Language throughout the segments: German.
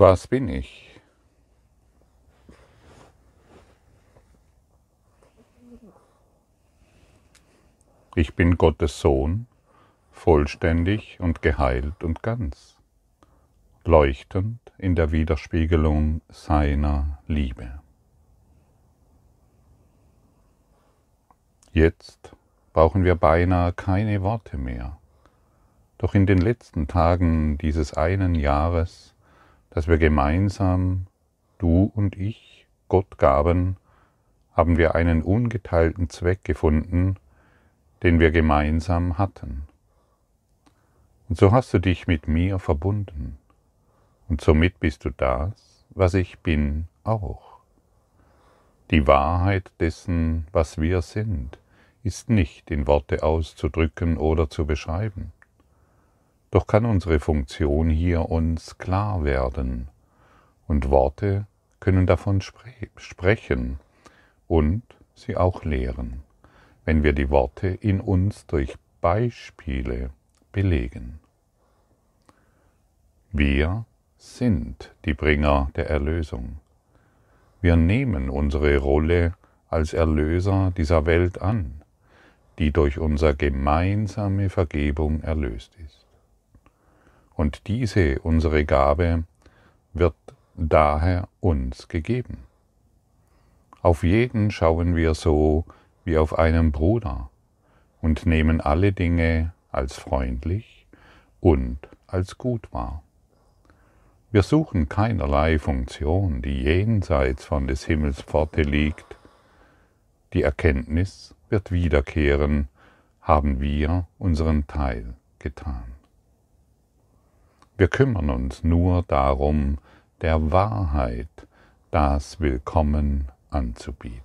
Was bin ich? Ich bin Gottes Sohn, vollständig und geheilt und ganz, leuchtend in der Widerspiegelung seiner Liebe. Jetzt brauchen wir beinahe keine Worte mehr. Doch in den letzten Tagen dieses einen Jahres, das wir gemeinsam, du und ich, Gott gaben, haben wir einen ungeteilten Zweck gefunden, den wir gemeinsam hatten. Und so hast du dich mit mir verbunden. Und somit bist du das, was ich bin, auch. Die Wahrheit dessen, was wir sind, ist nicht in Worte auszudrücken oder zu beschreiben. Doch kann unsere Funktion hier uns klar werden, und Worte können davon spre sprechen und sie auch lehren, wenn wir die Worte in uns durch Beispiele belegen. Wir sind die Bringer der Erlösung. Wir nehmen unsere Rolle als Erlöser dieser Welt an, die durch unsere gemeinsame Vergebung erlöst ist. Und diese, unsere Gabe, wird daher uns gegeben. Auf jeden schauen wir so wie auf einen Bruder und nehmen alle Dinge als freundlich und als gut wahr. Wir suchen keinerlei Funktion, die jenseits von des Himmels Pforte liegt. Die Erkenntnis wird wiederkehren, haben wir unseren Teil getan. Wir kümmern uns nur darum, der Wahrheit das Willkommen anzubieten.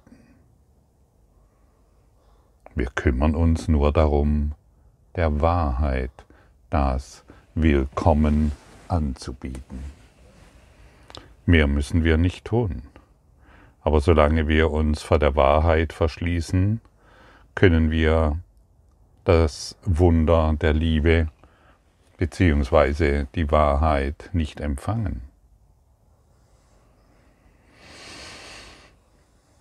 Wir kümmern uns nur darum, der Wahrheit das Willkommen anzubieten. Mehr müssen wir nicht tun. Aber solange wir uns vor der Wahrheit verschließen, können wir das Wunder der Liebe beziehungsweise die Wahrheit nicht empfangen.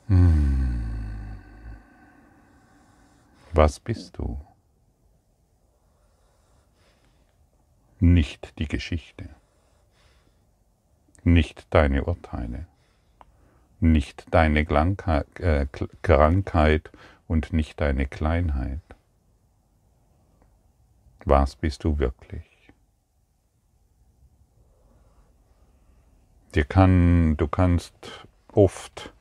Hm. Was bist du? Nicht die Geschichte, nicht deine Urteile, nicht deine äh, Krankheit und nicht deine Kleinheit. Was bist du wirklich? Dir kann, du kannst oft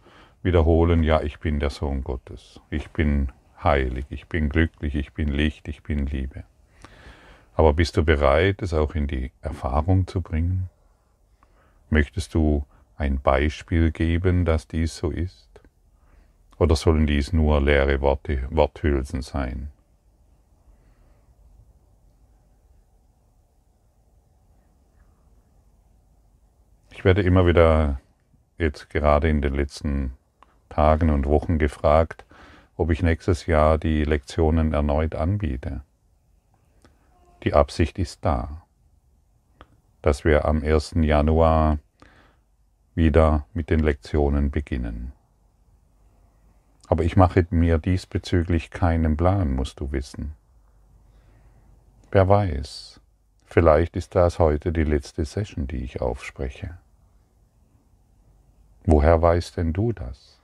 wiederholen, ja, ich bin der Sohn Gottes, ich bin heilig, ich bin glücklich, ich bin Licht, ich bin Liebe. Aber bist du bereit, es auch in die Erfahrung zu bringen? Möchtest du ein Beispiel geben, dass dies so ist? Oder sollen dies nur leere Worte, Worthülsen sein? Ich werde immer wieder jetzt gerade in den letzten Tagen und Wochen gefragt, ob ich nächstes Jahr die Lektionen erneut anbiete. Die Absicht ist da, dass wir am 1. Januar wieder mit den Lektionen beginnen. Aber ich mache mir diesbezüglich keinen Plan, musst du wissen. Wer weiß, vielleicht ist das heute die letzte Session, die ich aufspreche. Woher weißt denn du das?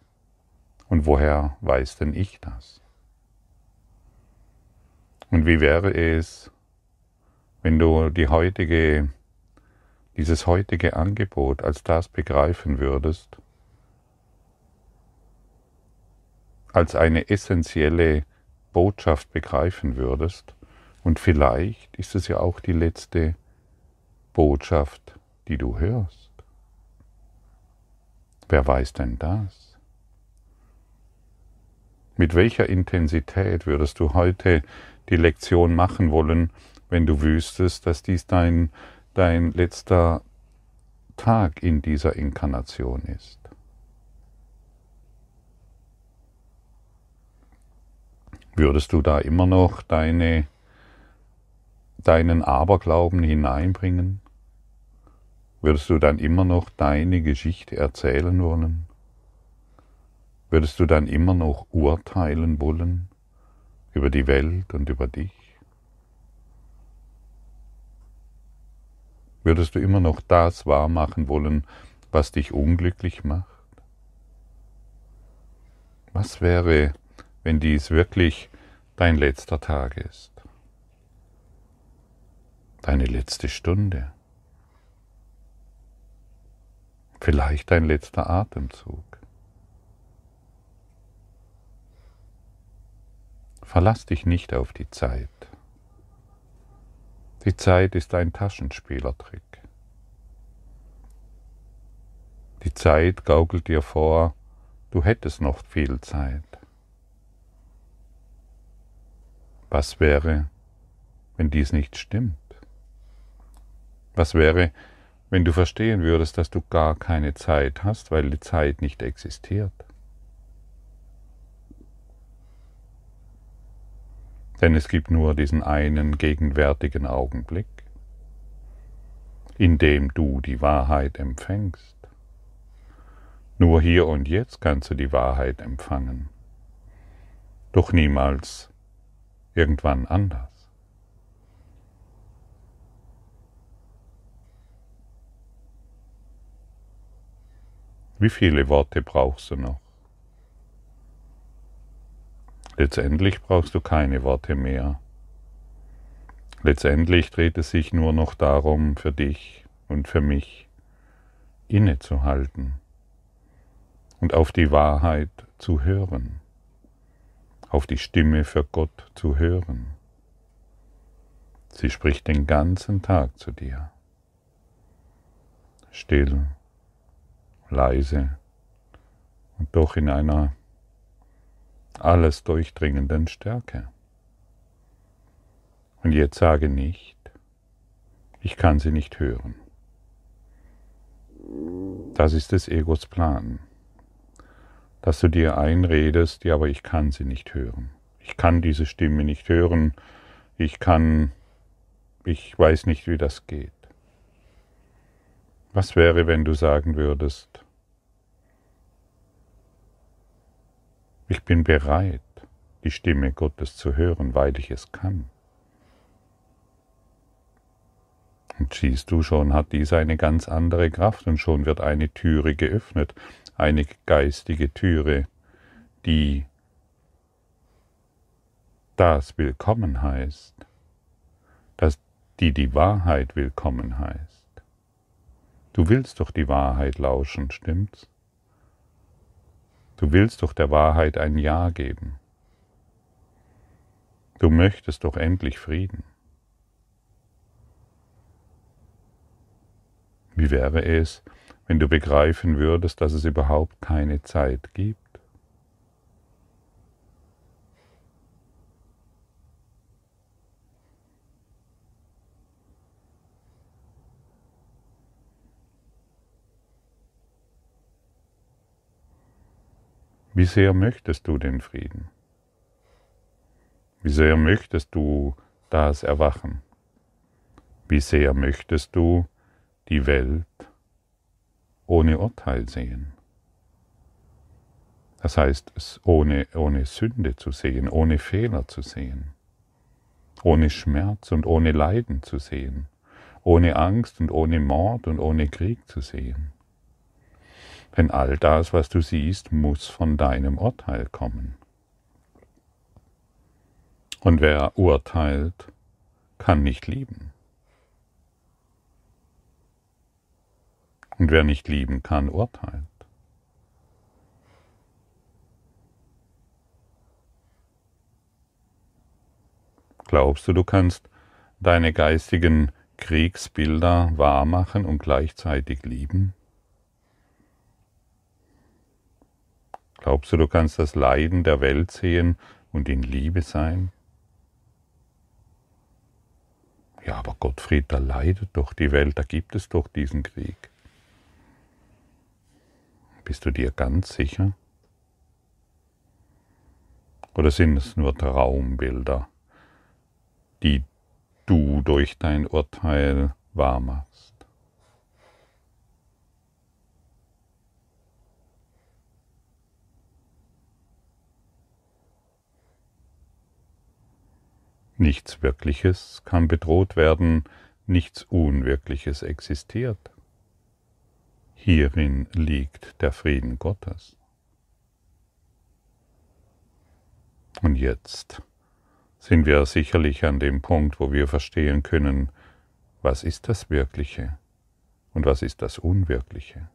Und woher weiß denn ich das? Und wie wäre es, wenn du die heutige, dieses heutige Angebot als das begreifen würdest, als eine essentielle Botschaft begreifen würdest, und vielleicht ist es ja auch die letzte Botschaft, die du hörst. Wer weiß denn das? Mit welcher Intensität würdest du heute die Lektion machen wollen, wenn du wüsstest, dass dies dein, dein letzter Tag in dieser Inkarnation ist? Würdest du da immer noch deine, deinen Aberglauben hineinbringen? Würdest du dann immer noch deine Geschichte erzählen wollen? Würdest du dann immer noch urteilen wollen über die Welt und über dich? Würdest du immer noch das wahrmachen wollen, was dich unglücklich macht? Was wäre, wenn dies wirklich dein letzter Tag ist? Deine letzte Stunde? Vielleicht dein letzter Atemzug? Verlass dich nicht auf die Zeit. Die Zeit ist ein Taschenspielertrick. Die Zeit gaukelt dir vor, du hättest noch viel Zeit. Was wäre, wenn dies nicht stimmt? Was wäre, wenn du verstehen würdest, dass du gar keine Zeit hast, weil die Zeit nicht existiert? Denn es gibt nur diesen einen gegenwärtigen Augenblick, in dem du die Wahrheit empfängst. Nur hier und jetzt kannst du die Wahrheit empfangen, doch niemals irgendwann anders. Wie viele Worte brauchst du noch? Letztendlich brauchst du keine Worte mehr. Letztendlich dreht es sich nur noch darum, für dich und für mich innezuhalten und auf die Wahrheit zu hören, auf die Stimme für Gott zu hören. Sie spricht den ganzen Tag zu dir. Still, leise und doch in einer alles durchdringenden Stärke. Und jetzt sage nicht, ich kann sie nicht hören. Das ist des Egos Plan, dass du dir einredest, ja, aber ich kann sie nicht hören. Ich kann diese Stimme nicht hören. Ich kann, ich weiß nicht, wie das geht. Was wäre, wenn du sagen würdest, Ich bin bereit, die Stimme Gottes zu hören, weil ich es kann. Und siehst du, schon hat dies eine ganz andere Kraft und schon wird eine Türe geöffnet, eine geistige Türe, die das willkommen heißt, dass die die Wahrheit willkommen heißt. Du willst doch die Wahrheit lauschen, stimmt's? Du willst doch der Wahrheit ein Ja geben. Du möchtest doch endlich Frieden. Wie wäre es, wenn du begreifen würdest, dass es überhaupt keine Zeit gibt? Wie sehr möchtest du den Frieden? Wie sehr möchtest du das Erwachen? Wie sehr möchtest du die Welt ohne Urteil sehen? Das heißt, ohne, ohne Sünde zu sehen, ohne Fehler zu sehen, ohne Schmerz und ohne Leiden zu sehen, ohne Angst und ohne Mord und ohne Krieg zu sehen. Denn all das, was du siehst, muss von deinem Urteil kommen. Und wer urteilt, kann nicht lieben. Und wer nicht lieben kann, urteilt. Glaubst du, du kannst deine geistigen Kriegsbilder wahrmachen und gleichzeitig lieben? Glaubst du, du kannst das Leiden der Welt sehen und in Liebe sein? Ja, aber Gottfried, da leidet doch die Welt, da gibt es doch diesen Krieg. Bist du dir ganz sicher? Oder sind es nur Traumbilder, die du durch dein Urteil wahrmachst? Nichts Wirkliches kann bedroht werden, nichts Unwirkliches existiert. Hierin liegt der Frieden Gottes. Und jetzt sind wir sicherlich an dem Punkt, wo wir verstehen können, was ist das Wirkliche und was ist das Unwirkliche.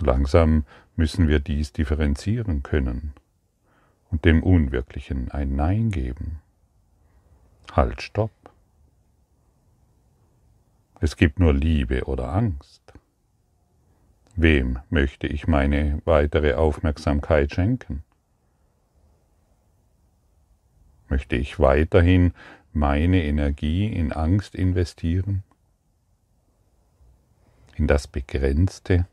Langsam müssen wir dies differenzieren können und dem Unwirklichen ein Nein geben. Halt, stopp. Es gibt nur Liebe oder Angst. Wem möchte ich meine weitere Aufmerksamkeit schenken? Möchte ich weiterhin meine Energie in Angst investieren? In das Begrenzte?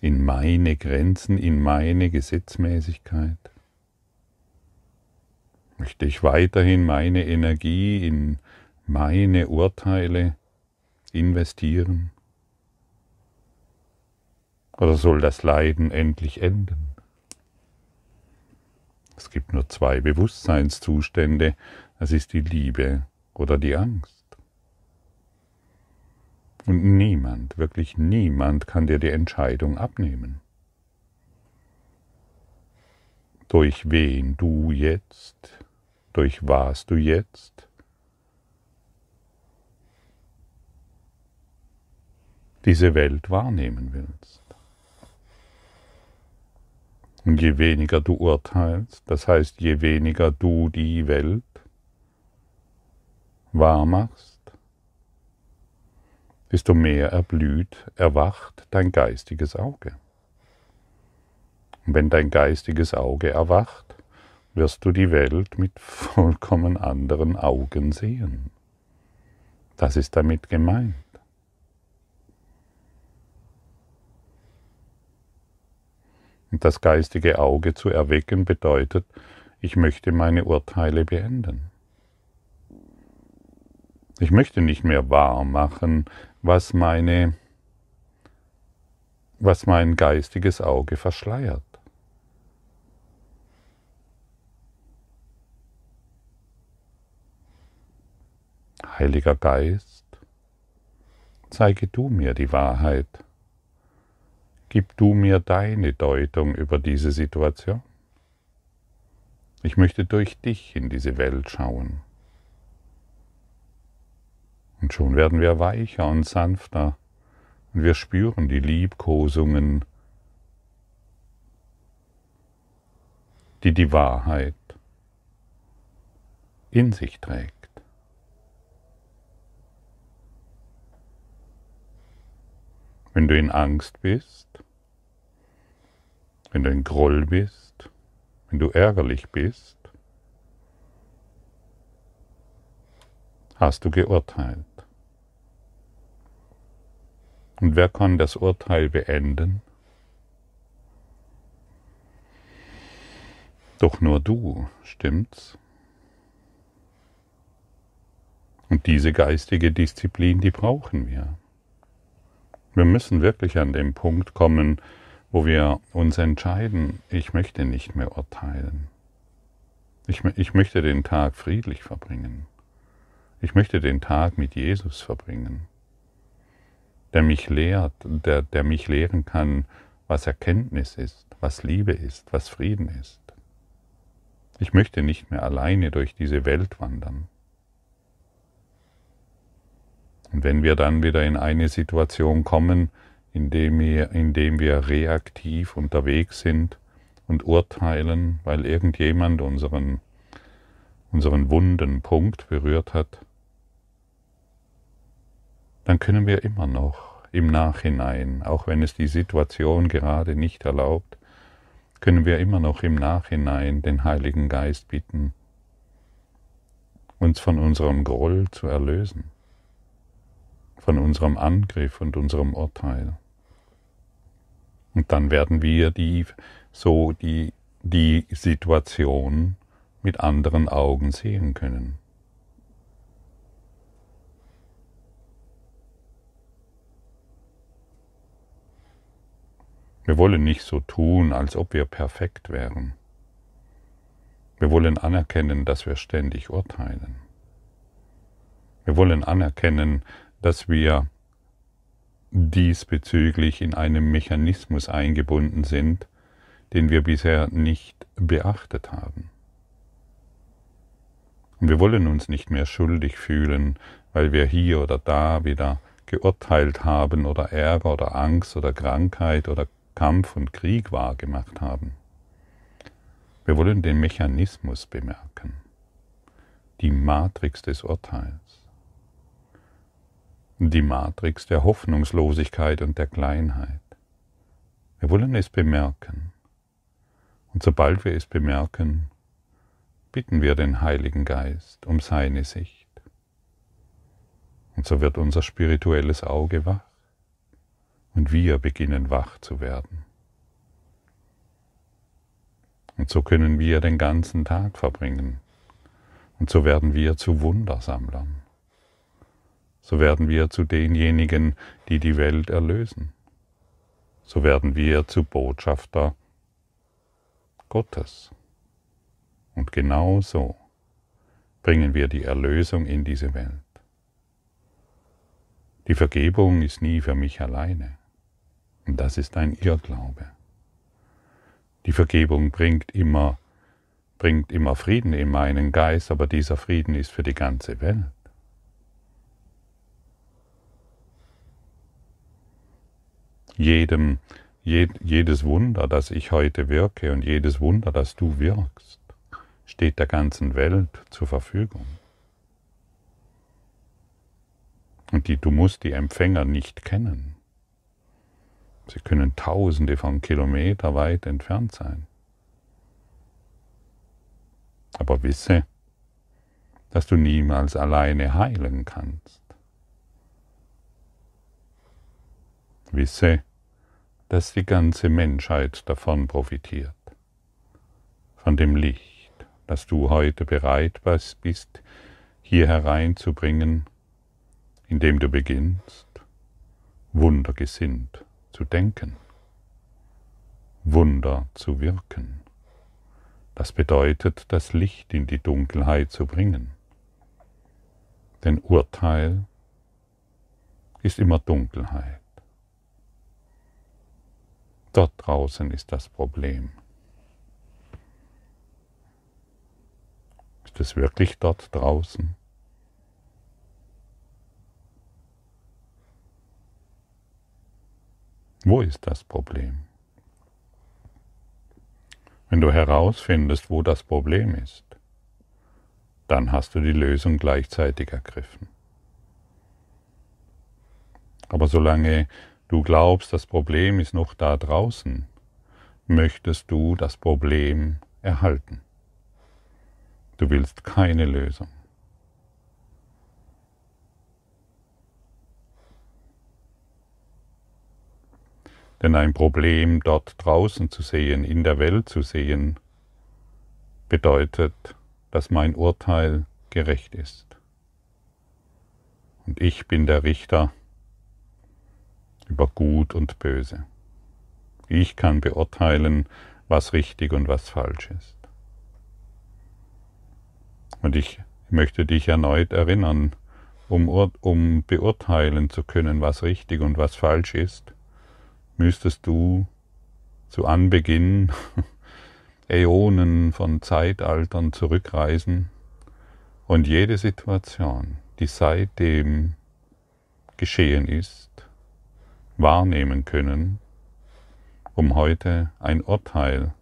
In meine Grenzen, in meine Gesetzmäßigkeit? Möchte ich weiterhin meine Energie in meine Urteile investieren? Oder soll das Leiden endlich enden? Es gibt nur zwei Bewusstseinszustände, es ist die Liebe oder die Angst. Und niemand, wirklich niemand kann dir die Entscheidung abnehmen. Durch wen du jetzt, durch was du jetzt diese Welt wahrnehmen willst. Und je weniger du urteilst, das heißt, je weniger du die Welt wahr machst, desto mehr erblüht, erwacht dein geistiges Auge. Und wenn dein geistiges Auge erwacht, wirst du die Welt mit vollkommen anderen Augen sehen. Das ist damit gemeint. Und das geistige Auge zu erwecken bedeutet, ich möchte meine Urteile beenden. Ich möchte nicht mehr wahr machen, was meine was mein geistiges Auge verschleiert. Heiliger Geist, zeige du mir die Wahrheit. Gib du mir deine Deutung über diese Situation. Ich möchte durch dich in diese Welt schauen. Und schon werden wir weicher und sanfter und wir spüren die Liebkosungen, die die Wahrheit in sich trägt. Wenn du in Angst bist, wenn du in Groll bist, wenn du ärgerlich bist, hast du geurteilt. Und wer kann das Urteil beenden? Doch nur du, stimmt's? Und diese geistige Disziplin, die brauchen wir. Wir müssen wirklich an den Punkt kommen, wo wir uns entscheiden, ich möchte nicht mehr urteilen. Ich, ich möchte den Tag friedlich verbringen. Ich möchte den Tag mit Jesus verbringen, der mich lehrt, der, der mich lehren kann, was Erkenntnis ist, was Liebe ist, was Frieden ist. Ich möchte nicht mehr alleine durch diese Welt wandern. Und wenn wir dann wieder in eine Situation kommen, in dem wir, in dem wir reaktiv unterwegs sind und urteilen, weil irgendjemand unseren, unseren wunden Punkt berührt hat, dann können wir immer noch im Nachhinein, auch wenn es die Situation gerade nicht erlaubt, können wir immer noch im Nachhinein den Heiligen Geist bitten, uns von unserem Groll zu erlösen von unserem Angriff und unserem Urteil. Und dann werden wir die, so die, die Situation mit anderen Augen sehen können. Wir wollen nicht so tun, als ob wir perfekt wären. Wir wollen anerkennen, dass wir ständig urteilen. Wir wollen anerkennen, dass wir diesbezüglich in einem Mechanismus eingebunden sind, den wir bisher nicht beachtet haben. Und wir wollen uns nicht mehr schuldig fühlen, weil wir hier oder da wieder geurteilt haben oder Ärger oder Angst oder Krankheit oder Kampf und Krieg wahrgemacht haben. Wir wollen den Mechanismus bemerken, die Matrix des Urteils, die Matrix der Hoffnungslosigkeit und der Kleinheit. Wir wollen es bemerken. Und sobald wir es bemerken, bitten wir den Heiligen Geist um seine Sicht. Und so wird unser spirituelles Auge wach und wir beginnen wach zu werden. Und so können wir den ganzen Tag verbringen. Und so werden wir zu Wundersammlern. So werden wir zu denjenigen, die die Welt erlösen. So werden wir zu Botschafter Gottes. Und genau so bringen wir die Erlösung in diese Welt. Die Vergebung ist nie für mich alleine. Und das ist ein Irrglaube. Die Vergebung bringt immer, bringt immer Frieden in meinen Geist, aber dieser Frieden ist für die ganze Welt. Jedem, jed, jedes Wunder, das ich heute wirke und jedes Wunder, das du wirkst, steht der ganzen Welt zur Verfügung. Und die, du musst die Empfänger nicht kennen. Sie können tausende von Kilometer weit entfernt sein. Aber wisse, dass du niemals alleine heilen kannst. Wisse, dass die ganze Menschheit davon profitiert, von dem Licht, das du heute bereit bist, hier hereinzubringen indem du beginnst, wundergesinnt zu denken, Wunder zu wirken. Das bedeutet, das Licht in die Dunkelheit zu bringen. Denn Urteil ist immer Dunkelheit. Dort draußen ist das Problem. Ist es wirklich dort draußen? Wo ist das Problem? Wenn du herausfindest, wo das Problem ist, dann hast du die Lösung gleichzeitig ergriffen. Aber solange du glaubst, das Problem ist noch da draußen, möchtest du das Problem erhalten. Du willst keine Lösung. Denn ein Problem dort draußen zu sehen, in der Welt zu sehen, bedeutet, dass mein Urteil gerecht ist. Und ich bin der Richter über Gut und Böse. Ich kann beurteilen, was richtig und was falsch ist. Und ich möchte dich erneut erinnern, um, um beurteilen zu können, was richtig und was falsch ist, müsstest du zu Anbeginn Äonen von Zeitaltern zurückreisen und jede Situation, die seitdem geschehen ist, wahrnehmen können, um heute ein Urteil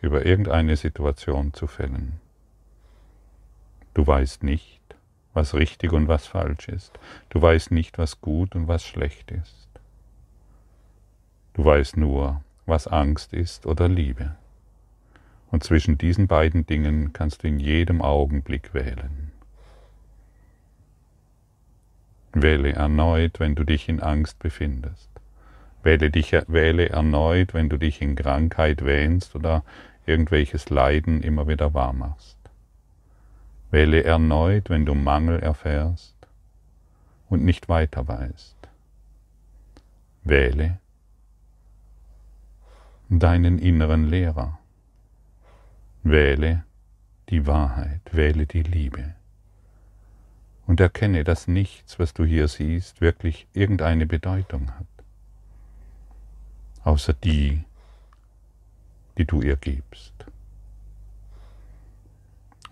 über irgendeine Situation zu fällen. Du weißt nicht, was richtig und was falsch ist. Du weißt nicht, was gut und was schlecht ist. Du weißt nur, was Angst ist oder Liebe. Und zwischen diesen beiden Dingen kannst du in jedem Augenblick wählen. Wähle erneut, wenn du dich in Angst befindest. Wähle, dich, wähle erneut, wenn du dich in Krankheit wähnst oder irgendwelches Leiden immer wieder wahr machst. Wähle erneut, wenn du Mangel erfährst und nicht weiter weißt. Wähle, deinen inneren Lehrer. Wähle die Wahrheit, wähle die Liebe. Und erkenne, dass nichts, was du hier siehst, wirklich irgendeine Bedeutung hat, außer die, die du ihr gibst.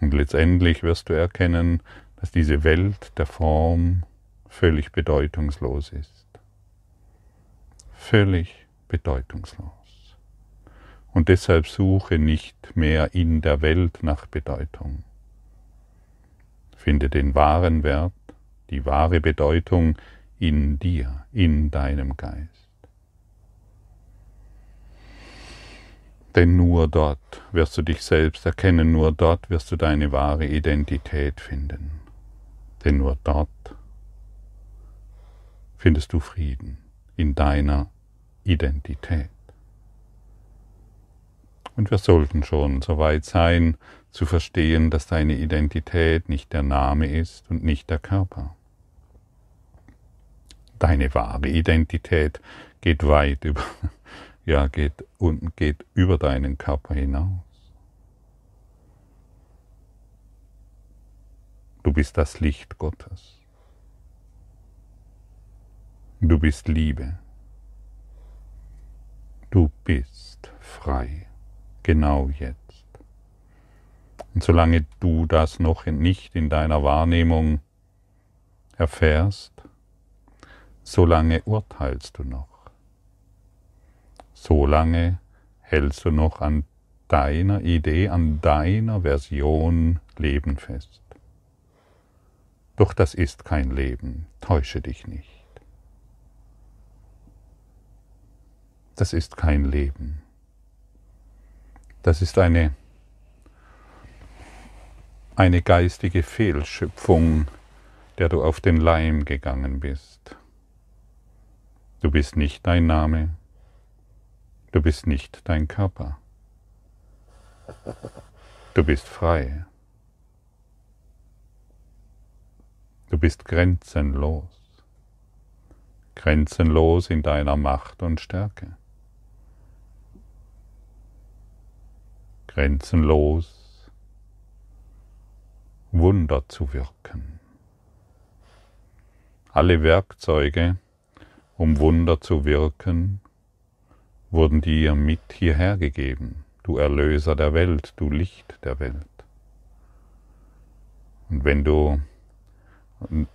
Und letztendlich wirst du erkennen, dass diese Welt der Form völlig bedeutungslos ist. Völlig bedeutungslos. Und deshalb suche nicht mehr in der Welt nach Bedeutung. Finde den wahren Wert, die wahre Bedeutung in dir, in deinem Geist. Denn nur dort wirst du dich selbst erkennen, nur dort wirst du deine wahre Identität finden. Denn nur dort findest du Frieden in deiner Identität. Und wir sollten schon so weit sein, zu verstehen, dass deine Identität nicht der Name ist und nicht der Körper. Deine wahre Identität geht weit über, ja, geht, und geht über deinen Körper hinaus. Du bist das Licht Gottes. Du bist Liebe. Du bist frei, genau jetzt. Und solange du das noch nicht in deiner Wahrnehmung erfährst, solange urteilst du noch. Solange hältst du noch an deiner Idee, an deiner Version Leben fest. Doch das ist kein Leben, täusche dich nicht. Das ist kein Leben. Das ist eine, eine geistige Fehlschöpfung, der du auf den Leim gegangen bist. Du bist nicht dein Name, Du bist nicht dein Körper. Du bist frei. Du bist grenzenlos. Grenzenlos in deiner Macht und Stärke. Grenzenlos Wunder zu wirken. Alle Werkzeuge, um Wunder zu wirken, wurden dir mit hierher gegeben, du Erlöser der Welt, du Licht der Welt. Und wenn du,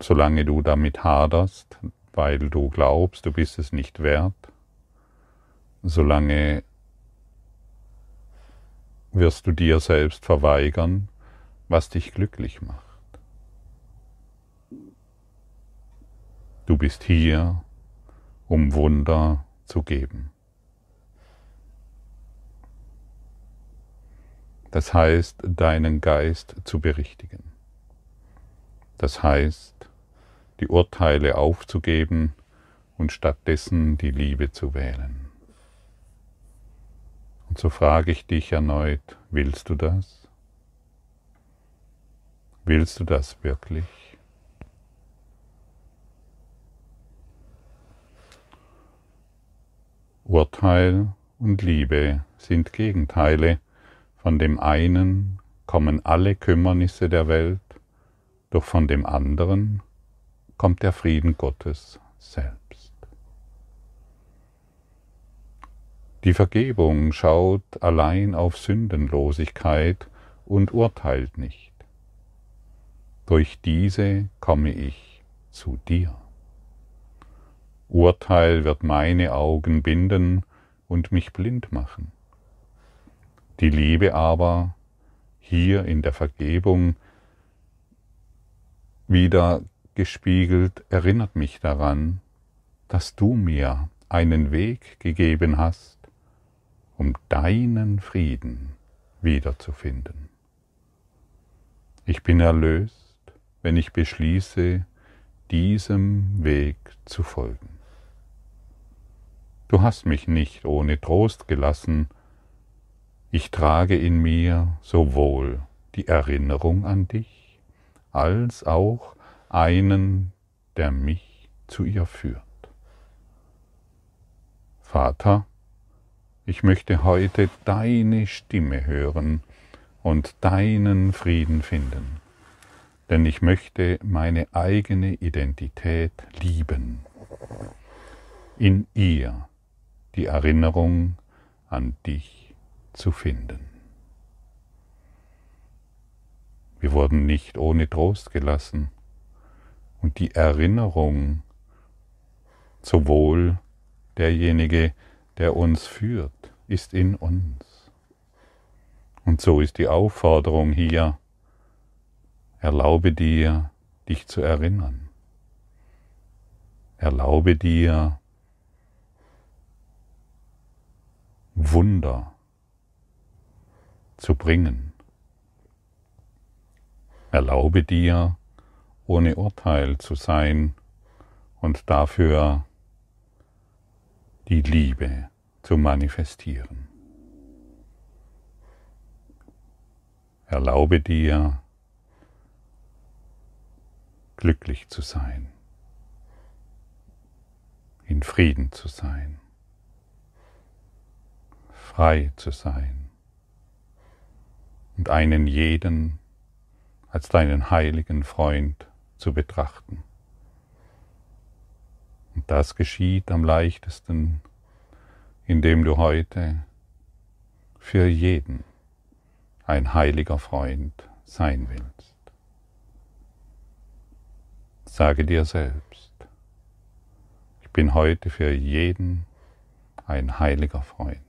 solange du damit haderst, weil du glaubst, du bist es nicht wert, solange wirst du dir selbst verweigern, was dich glücklich macht. Du bist hier, um Wunder zu geben. Das heißt, deinen Geist zu berichtigen. Das heißt, die Urteile aufzugeben und stattdessen die Liebe zu wählen. Und so frage ich dich erneut, willst du das? Willst du das wirklich? Urteil und Liebe sind Gegenteile, von dem einen kommen alle Kümmernisse der Welt, doch von dem anderen kommt der Frieden Gottes selbst. Die Vergebung schaut allein auf Sündenlosigkeit und urteilt nicht. Durch diese komme ich zu dir. Urteil wird meine Augen binden und mich blind machen. Die Liebe aber hier in der Vergebung wieder gespiegelt erinnert mich daran, dass du mir einen Weg gegeben hast, um deinen Frieden wiederzufinden. Ich bin erlöst, wenn ich beschließe, diesem Weg zu folgen. Du hast mich nicht ohne Trost gelassen, ich trage in mir sowohl die Erinnerung an dich als auch einen, der mich zu ihr führt. Vater, ich möchte heute deine Stimme hören und deinen Frieden finden. Denn ich möchte meine eigene Identität lieben. In ihr die Erinnerung an dich zu finden. Wir wurden nicht ohne Trost gelassen und die Erinnerung sowohl derjenige, der uns führt, ist in uns. Und so ist die Aufforderung hier, erlaube dir, dich zu erinnern. Erlaube dir, Wunder zu bringen. Erlaube dir, ohne Urteil zu sein und dafür die Liebe zu manifestieren. Erlaube dir, glücklich zu sein, in Frieden zu sein, frei zu sein und einen jeden als deinen heiligen Freund zu betrachten. Und das geschieht am leichtesten, indem du heute für jeden ein heiliger Freund sein willst. Sage dir selbst, ich bin heute für jeden ein heiliger Freund.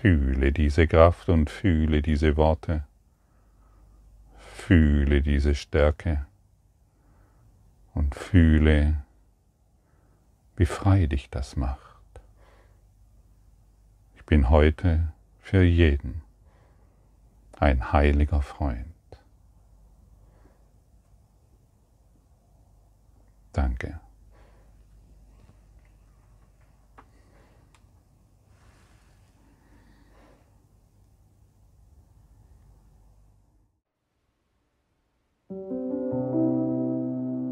Fühle diese Kraft und fühle diese Worte. Fühle diese Stärke und fühle, wie frei dich das macht. Ich bin heute für jeden ein heiliger Freund. Danke.